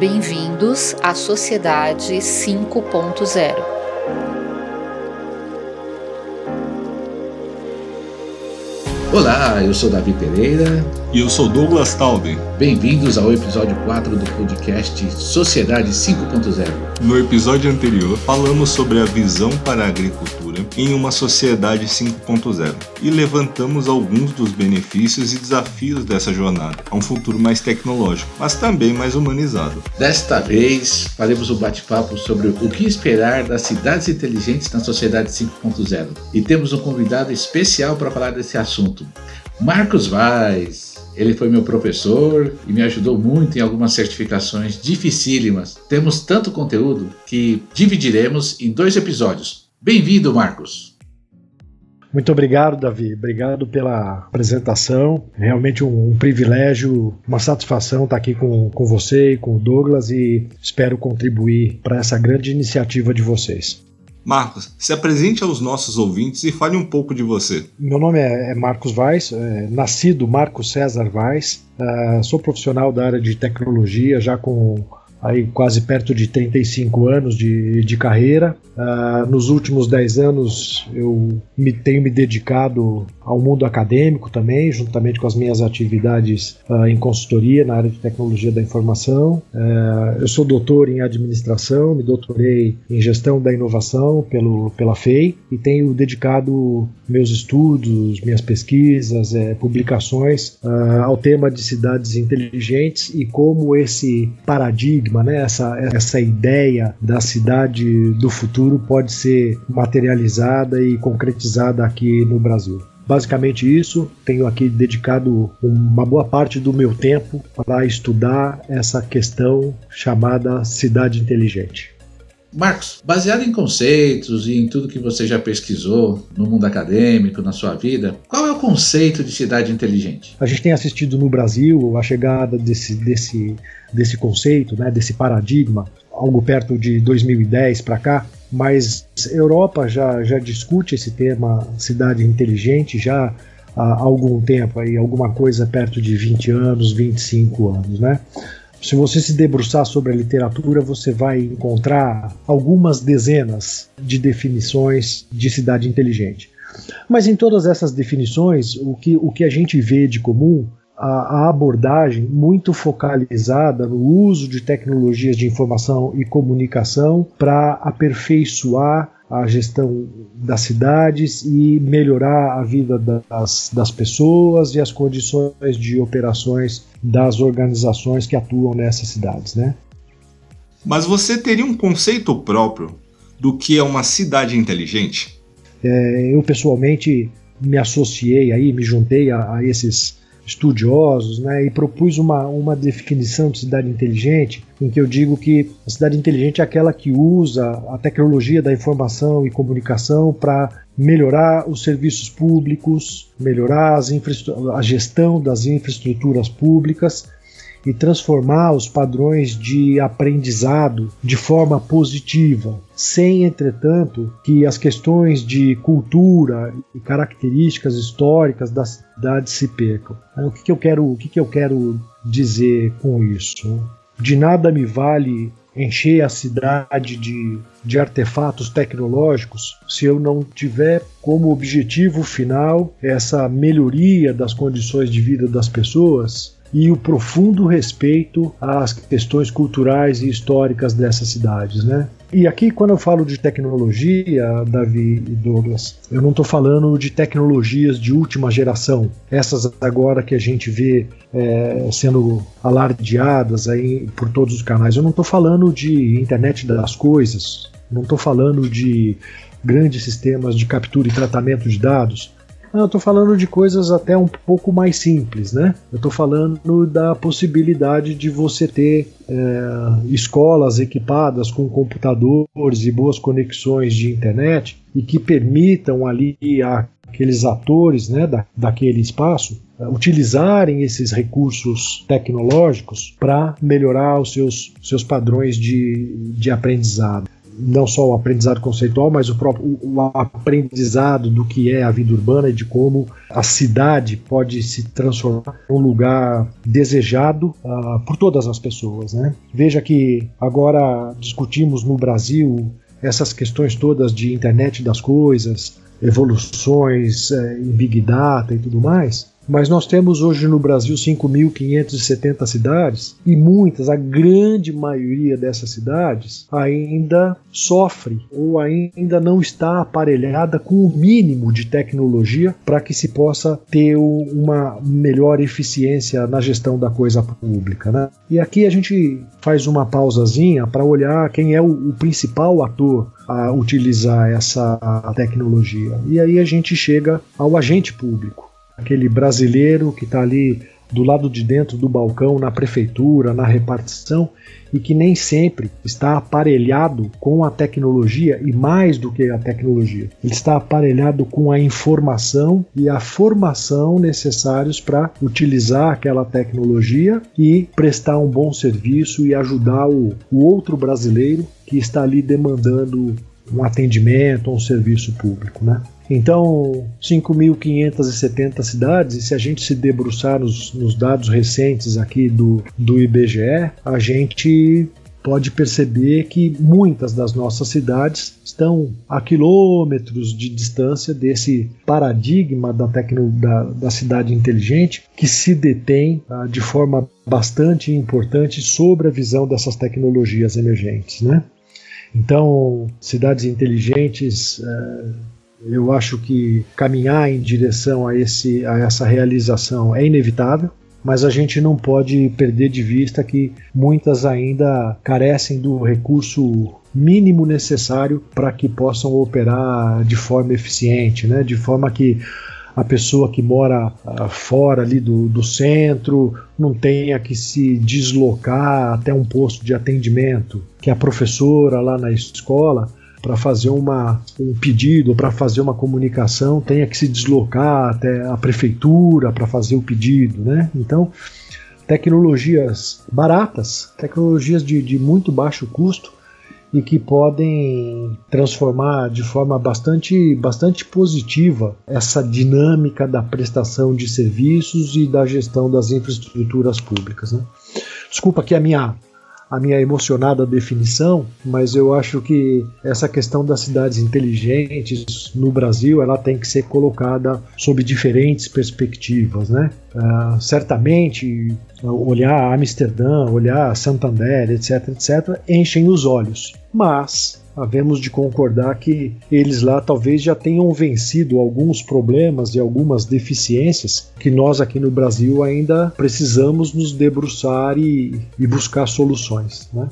Bem-vindos à Sociedade 5.0. Olá, eu sou Davi Pereira. E eu sou Douglas Talden. Bem-vindos ao episódio 4 do podcast Sociedade 5.0. No episódio anterior, falamos sobre a visão para a agricultura em uma sociedade 5.0 e levantamos alguns dos benefícios e desafios dessa jornada a um futuro mais tecnológico, mas também mais humanizado. Desta vez, faremos um bate-papo sobre o que esperar das cidades inteligentes na sociedade 5.0 e temos um convidado especial para falar desse assunto, Marcos Vaz. Ele foi meu professor e me ajudou muito em algumas certificações dificílimas. Temos tanto conteúdo que dividiremos em dois episódios. Bem-vindo, Marcos! Muito obrigado, Davi. Obrigado pela apresentação. Realmente um, um, privilégio, uma satisfação estar aqui com, com você e com o Douglas e espero contribuir para essa grande iniciativa de vocês. Marcos, se apresente aos nossos ouvintes e fale um pouco de você. Meu nome é, é Marcos Vaz, é, nascido Marcos César Vaz, uh, sou profissional da área de tecnologia já com aí quase perto de 35 anos de, de carreira. Uh, nos últimos 10 anos eu me tenho me dedicado ao mundo acadêmico também, juntamente com as minhas atividades uh, em consultoria na área de tecnologia da informação. Uh, eu sou doutor em administração, me doutorei em gestão da inovação pelo, pela FEI e tenho dedicado meus estudos, minhas pesquisas, eh, publicações ao tema de cidades inteligentes e como esse paradigma, né, essa, essa ideia da cidade do futuro pode ser materializada e concretizada aqui no Brasil. Basicamente isso, tenho aqui dedicado uma boa parte do meu tempo para estudar essa questão chamada cidade inteligente. Marcos, baseado em conceitos e em tudo que você já pesquisou no mundo acadêmico, na sua vida, qual é o conceito de cidade inteligente? A gente tem assistido no Brasil a chegada desse, desse, desse conceito, né, desse paradigma, algo perto de 2010 para cá, mas a Europa já, já discute esse tema cidade inteligente já há algum tempo, aí, alguma coisa perto de 20 anos, 25 anos, né? Se você se debruçar sobre a literatura, você vai encontrar algumas dezenas de definições de cidade inteligente. Mas em todas essas definições, o que, o que a gente vê de comum a, abordagem muito focalizada no uso de tecnologias de informação e comunicação para aperfeiçoar a gestão das cidades e melhorar a vida das, das pessoas e as condições de operações das organizações que atuam nessas cidades, né? Mas você teria um conceito próprio do que é uma cidade inteligente? É, eu pessoalmente me associei aí, me juntei a, a esses estudiosos, né, e propus uma, uma definição de cidade inteligente, em que eu digo que a cidade inteligente é aquela que usa a tecnologia da informação e comunicação para melhorar os serviços públicos, melhorar a gestão das infraestruturas públicas e transformar os padrões de aprendizado de forma positiva, sem, entretanto, que as questões de cultura e características históricas da cidade se percam. O que, que eu quero, o que, que eu quero dizer com isso? De nada me vale encher a cidade de, de artefatos tecnológicos se eu não tiver como objetivo final essa melhoria das condições de vida das pessoas e o profundo respeito às questões culturais e históricas dessas cidades, né? E aqui, quando eu falo de tecnologia, Davi e Douglas, eu não estou falando de tecnologias de última geração, essas agora que a gente vê é, sendo alardeadas aí por todos os canais. Eu não estou falando de internet das coisas, não estou falando de grandes sistemas de captura e tratamento de dados. Eu estou falando de coisas até um pouco mais simples, né? Eu estou falando da possibilidade de você ter é, escolas equipadas com computadores e boas conexões de internet e que permitam ali aqueles atores né, da, daquele espaço é, utilizarem esses recursos tecnológicos para melhorar os seus, seus padrões de, de aprendizado. Não só o aprendizado conceitual, mas o próprio o aprendizado do que é a vida urbana e de como a cidade pode se transformar em um lugar desejado uh, por todas as pessoas. Né? Veja que agora discutimos no Brasil essas questões todas de internet das coisas, evoluções eh, em Big Data e tudo mais, mas nós temos hoje no Brasil 5.570 cidades e muitas, a grande maioria dessas cidades ainda sofre ou ainda não está aparelhada com o mínimo de tecnologia para que se possa ter uma melhor eficiência na gestão da coisa pública. Né? E aqui a gente faz uma pausazinha para olhar quem é o, o principal ator a utilizar essa tecnologia. E aí a gente chega ao agente público aquele brasileiro que está ali do lado de dentro do balcão, na prefeitura, na repartição, e que nem sempre está aparelhado com a tecnologia e mais do que a tecnologia. Ele está aparelhado com a informação e a formação necessários para utilizar aquela tecnologia e prestar um bom serviço e ajudar o, o outro brasileiro que está ali demandando um atendimento, um serviço público, né? Então, 5.570 cidades, e se a gente se debruçar nos, nos dados recentes aqui do, do IBGE, a gente pode perceber que muitas das nossas cidades estão a quilômetros de distância desse paradigma da, tecno, da, da cidade inteligente que se detém ah, de forma bastante importante sobre a visão dessas tecnologias emergentes. Né? Então, cidades inteligentes. Eh, eu acho que caminhar em direção a, esse, a essa realização é inevitável, mas a gente não pode perder de vista que muitas ainda carecem do recurso mínimo necessário para que possam operar de forma eficiente, né? de forma que a pessoa que mora uh, fora ali do, do centro não tenha que se deslocar até um posto de atendimento, que a professora lá na escola para fazer uma, um pedido, para fazer uma comunicação, tenha que se deslocar até a prefeitura para fazer o pedido, né? Então, tecnologias baratas, tecnologias de, de muito baixo custo e que podem transformar de forma bastante, bastante positiva essa dinâmica da prestação de serviços e da gestão das infraestruturas públicas. Né? Desculpa aqui a minha a minha emocionada definição, mas eu acho que essa questão das cidades inteligentes no Brasil ela tem que ser colocada sob diferentes perspectivas, né? Uh, certamente olhar Amsterdã, olhar Santander, etc, etc, enchem os olhos, mas havemos de concordar que eles lá talvez já tenham vencido alguns problemas e algumas deficiências que nós aqui no Brasil ainda precisamos nos debruçar e, e buscar soluções. Né?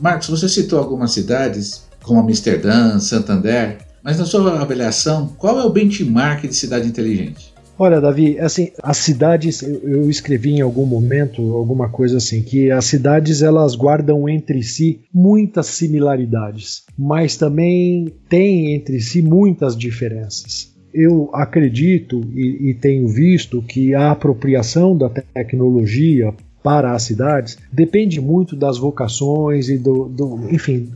Marcos, você citou algumas cidades como Amsterdã, Santander, mas na sua avaliação, qual é o benchmark de cidade inteligente? Olha, Davi, assim, as cidades, eu escrevi em algum momento alguma coisa assim, que as cidades elas guardam entre si muitas similaridades, mas também têm entre si muitas diferenças. Eu acredito e, e tenho visto que a apropriação da tecnologia para as cidades depende muito das vocações e do, do enfim,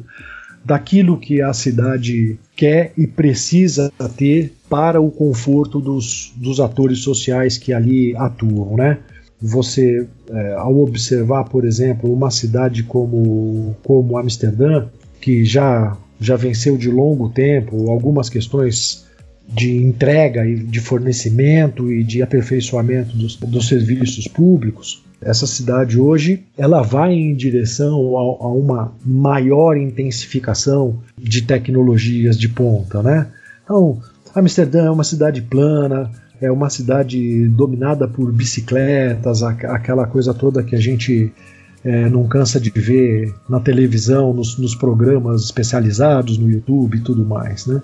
daquilo que a cidade quer e precisa ter para o conforto dos, dos atores sociais que ali atuam, né? Você, é, ao observar, por exemplo, uma cidade como, como Amsterdã, que já, já venceu de longo tempo algumas questões de entrega e de fornecimento e de aperfeiçoamento dos, dos serviços públicos, essa cidade hoje ela vai em direção a, a, uma maior intensificação de tecnologias de ponta, né? Então, Amsterdã é uma cidade plana, é uma cidade dominada por bicicletas, aquela coisa toda que a gente é, não cansa de ver na televisão, nos, nos, programas especializados no YouTube e tudo mais, né?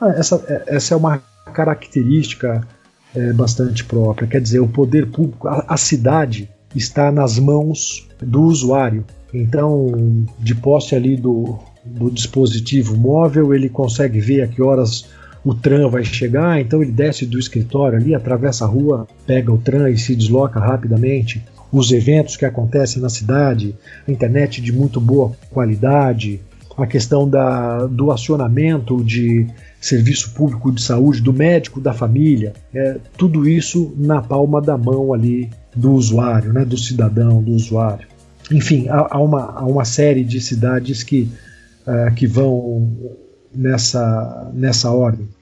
Ah, essa, é, essa é uma característica é, bastante própria, quer dizer, o poder público, a, a cidade está nas mãos do usuário. Então, de posse ali do, do dispositivo móvel, ele consegue ver a que horas o tram vai chegar, então ele desce do escritório ali, atravessa a rua, pega o tram e se desloca rapidamente. Os eventos que acontecem na cidade, a internet de muito boa qualidade, a questão da, do acionamento de serviço público de saúde, do médico, da família, é, tudo isso na palma da mão ali do usuário, né, do cidadão, do usuário. Enfim, há, há uma, há uma série de cidades que, uh, que vão nessa, nessa ordem.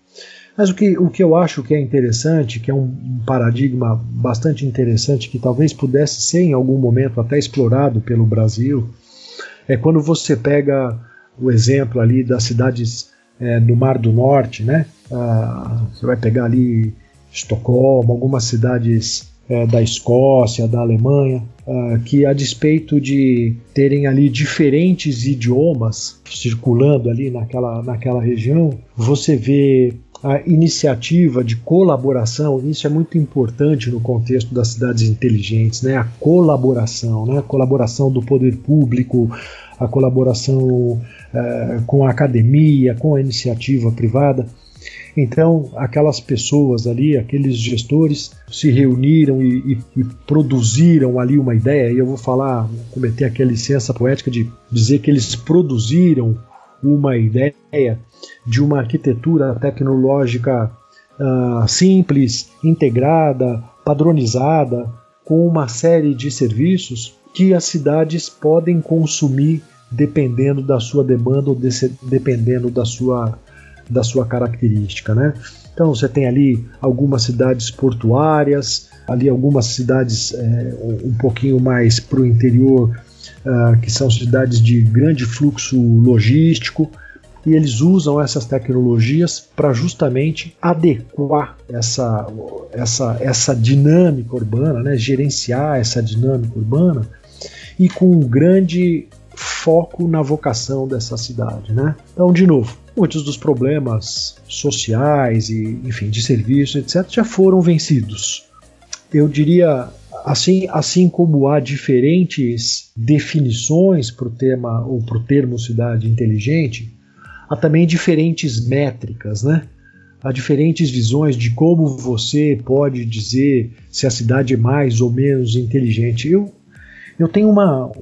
Mas o que, o que eu acho que é interessante, que é um, um paradigma bastante interessante, que talvez pudesse ser em algum momento até explorado pelo Brasil, é quando você pega o exemplo ali das cidades é, no Mar do Norte, né? Ah, você vai pegar ali Estocolmo, algumas cidades é, da Escócia, da Alemanha, ah, que a despeito de terem ali diferentes idiomas circulando ali naquela, naquela região, você vê a iniciativa de colaboração, isso é muito importante no contexto das cidades inteligentes, né? A colaboração, né? A colaboração do poder público, a colaboração eh, com a academia, com a iniciativa privada. Então, aquelas pessoas ali, aqueles gestores, se reuniram e, e, e, produziram ali uma ideia, e eu vou falar, cometer aqui a licença poética de dizer que eles produziram uma ideia de uma arquitetura tecnológica uh, simples, integrada, padronizada, com uma série de serviços que as cidades podem consumir dependendo da sua demanda ou desse, dependendo da sua, da sua característica. Né? Então você tem ali algumas cidades portuárias, ali algumas cidades é, um pouquinho mais para o interior, uh, que são cidades de grande fluxo logístico, e eles usam essas tecnologias para justamente adequar essa, essa, essa dinâmica urbana, né, gerenciar essa dinâmica urbana e com um grande foco na vocação dessa cidade. Né? Então, de novo, muitos dos problemas sociais e, enfim, de serviços, etc., já foram vencidos. Eu diria assim, assim como há diferentes definições para o tema ou para o termo cidade inteligente, há também diferentes métricas, né? Há diferentes visões de como você pode dizer se a cidade é mais ou menos inteligente. Eu, eu tenho uma,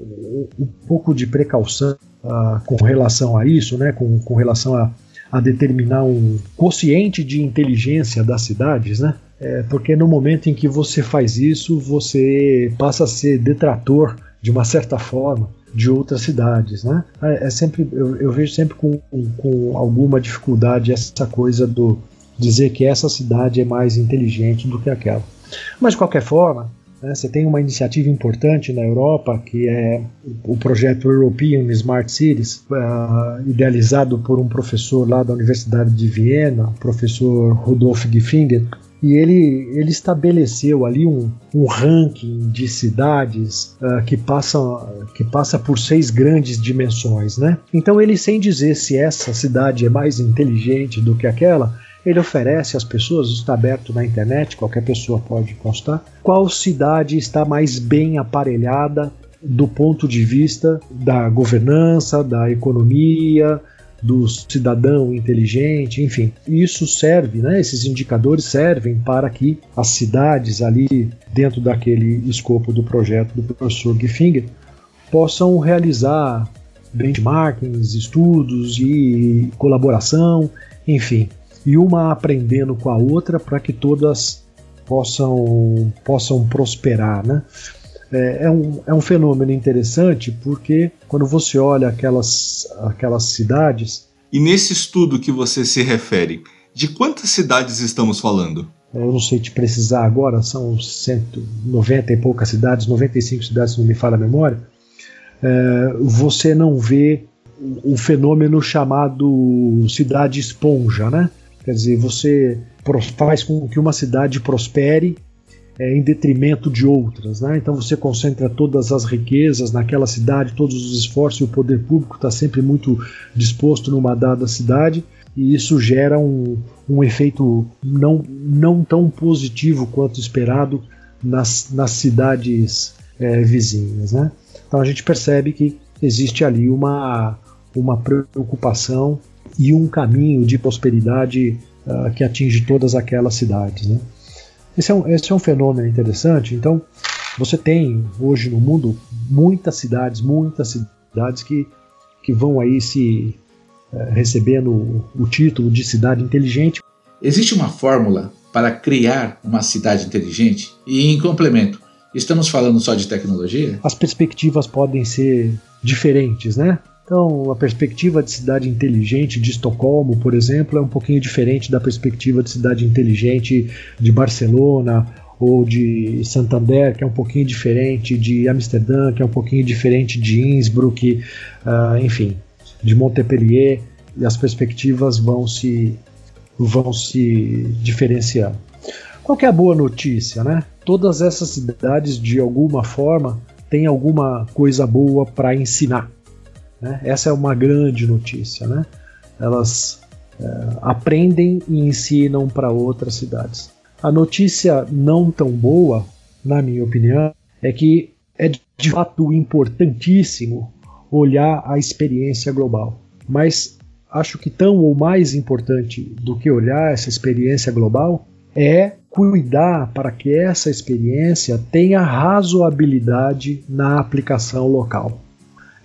um pouco de precaução uh, com relação a isso, né? com, com relação a, a determinar um quociente de inteligência das cidades, né? É, porque no momento em que você faz isso, você passa a ser detrator de uma certa forma de outras cidades, né? É, é sempre eu, eu, vejo sempre com, com alguma dificuldade essa coisa do dizer que essa cidade é mais inteligente do que aquela. Mas de qualquer forma, né, você tem uma iniciativa importante na Europa que é o projeto European Smart Cities, uh, idealizado por um professor lá da Universidade de Viena, o professor Rudolf Gifinger, e ele, ele estabeleceu ali um, um ranking de cidades uh, que, passam, que passa por seis grandes dimensões. Né? Então, ele, sem dizer se essa cidade é mais inteligente do que aquela, ele oferece às pessoas, está aberto na internet, qualquer pessoa pode constar, qual cidade está mais bem aparelhada do ponto de vista da governança, da economia, do cidadão inteligente, enfim. Isso serve, né, esses indicadores servem para que as cidades ali dentro daquele escopo do projeto do professor Gifinger possam realizar benchmarkings, estudos e colaboração, enfim, e uma aprendendo com a outra para que todas possam possam prosperar, né? é, é, um, é um fenômeno interessante porque quando você olha aquelas, aquelas cidades. E nesse estudo que você se refere, de quantas cidades estamos falando? Eu não sei te precisar agora, são 190 e poucas cidades, 95 cidades, se não me falha a memória. É, você não vê o fenômeno chamado cidade esponja, né? Quer dizer, você faz com que uma cidade prospere é, em detrimento de outras. Né? Então você concentra todas as riquezas naquela cidade, todos os esforços e o poder público está sempre muito disposto numa dada cidade e isso gera um, um efeito não, não tão positivo quanto esperado nas, nas cidades é, vizinhas. Né? Então a gente percebe que existe ali uma, uma preocupação e um caminho de prosperidade uh, que atinge todas aquelas cidades. Né? Esse é, um, esse é um fenômeno interessante. Então, você tem hoje no mundo muitas cidades, muitas cidades que que vão aí se é, recebendo o título de cidade inteligente. Existe uma fórmula para criar uma cidade inteligente? E em complemento, estamos falando só de tecnologia? As perspectivas podem ser diferentes, né? Então, a perspectiva de cidade inteligente de Estocolmo, por exemplo, é um pouquinho diferente da perspectiva de cidade inteligente de Barcelona ou de Santander, que é um pouquinho diferente de Amsterdã, que é um pouquinho diferente de Innsbruck, uh, enfim, de Montpellier, e as perspectivas vão se vão se diferenciando. Qual é a boa notícia, né? Todas essas cidades, de alguma forma, têm alguma coisa boa para ensinar. Né? Essa é uma grande notícia, né? Elas é, aprendem e ensinam para outras cidades. A notícia não tão boa, na minha opinião, é que é de fato importantíssimo olhar a experiência global. Mas acho que tão ou mais importante do que olhar essa experiência global é cuidar para que essa experiência tenha razoabilidade na aplicação local.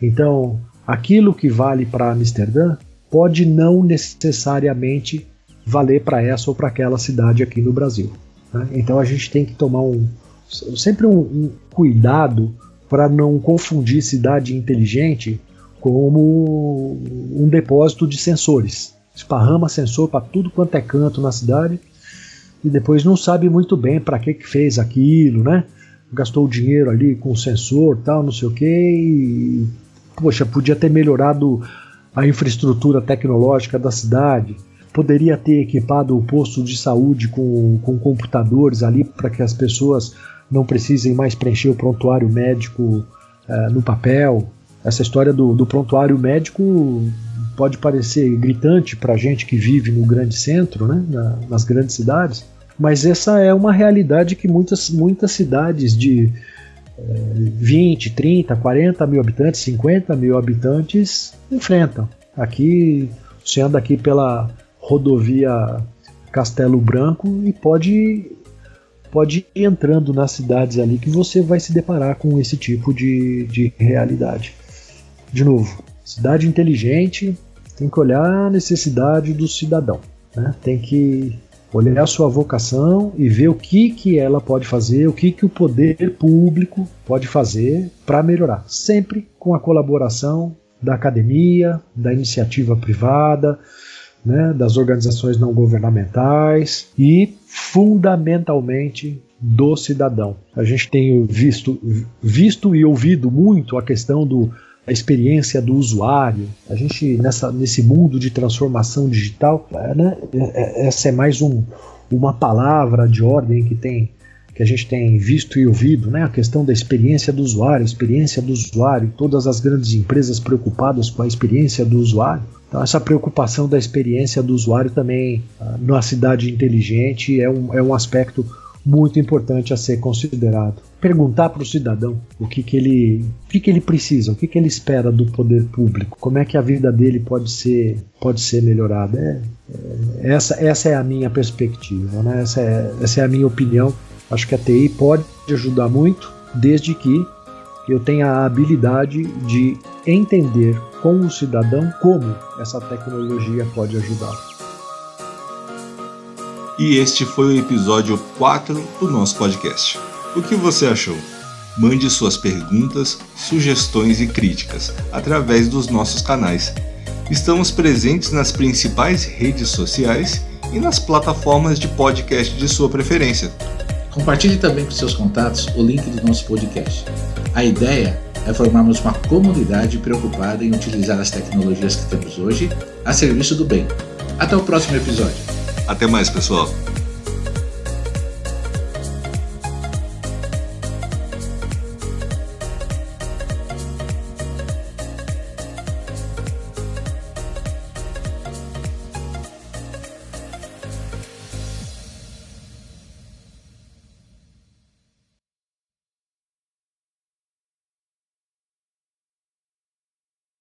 Então, aquilo que vale para Amsterdã pode não necessariamente valer para essa ou para aquela cidade aqui no Brasil. Né? Então a gente tem que tomar um, sempre um, um cuidado para não confundir cidade inteligente como um depósito de sensores. Esparrama sensor para tudo quanto é canto na cidade e depois não sabe muito bem para que, que fez aquilo, né? Gastou o dinheiro ali com o sensor, tal, não sei o que, e poxa, podia ter melhorado a infraestrutura tecnológica da cidade, poderia ter equipado o posto de saúde com, com computadores ali para que as pessoas não precisem mais preencher o prontuário médico uh, no papel, essa história do, do prontuário médico pode parecer gritante para a gente que vive no grande centro, né, na, nas grandes cidades, mas essa é uma realidade que muitas, muitas cidades de 20, 30, 40 mil habitantes, 50 mil habitantes enfrentam. Aqui, você anda aqui pela rodovia Castelo Branco e pode pode ir entrando nas cidades ali que você vai se deparar com esse tipo de, de realidade de novo, cidade inteligente tem que olhar a necessidade do cidadão, né? tem que olhar a sua vocação e ver o que, que ela pode fazer, o que, que o poder público pode fazer para melhorar, sempre com a colaboração da academia, da iniciativa privada, né, das organizações não governamentais e, fundamentalmente, do cidadão. A gente tem visto, visto e ouvido muito a questão do a experiência do usuário. A gente, nessa, nesse mundo de transformação digital, é, né, é, é, essa é mais um, uma palavra de ordem que tem que a gente tem visto e ouvido, né? a questão da experiência do usuário, experiência do usuário, todas as grandes empresas preocupadas com a experiência do usuário. Então, essa preocupação da experiência do usuário também ah, na cidade inteligente é um, é um aspecto muito importante a ser considerado. Perguntar para o cidadão o que, que ele, o que, que ele precisa, o que, que ele espera do poder público, como é que a vida dele pode ser, pode ser melhorada. É, é, essa, essa é a minha perspectiva, né? essa, é, essa é a minha opinião. Acho que a TI pode ajudar muito, desde que eu tenha a habilidade de entender com o cidadão como essa tecnologia pode ajudá-lo. E este foi o episódio 4 do nosso podcast. O que você achou? Mande suas perguntas, sugestões e críticas através dos nossos canais. Estamos presentes nas principais redes sociais e nas plataformas de podcast de sua preferência. Compartilhe também com seus contatos o link do nosso podcast. A ideia é formarmos uma comunidade preocupada em utilizar as tecnologias que temos hoje a serviço do bem. Até o próximo episódio. Até mais, pessoal.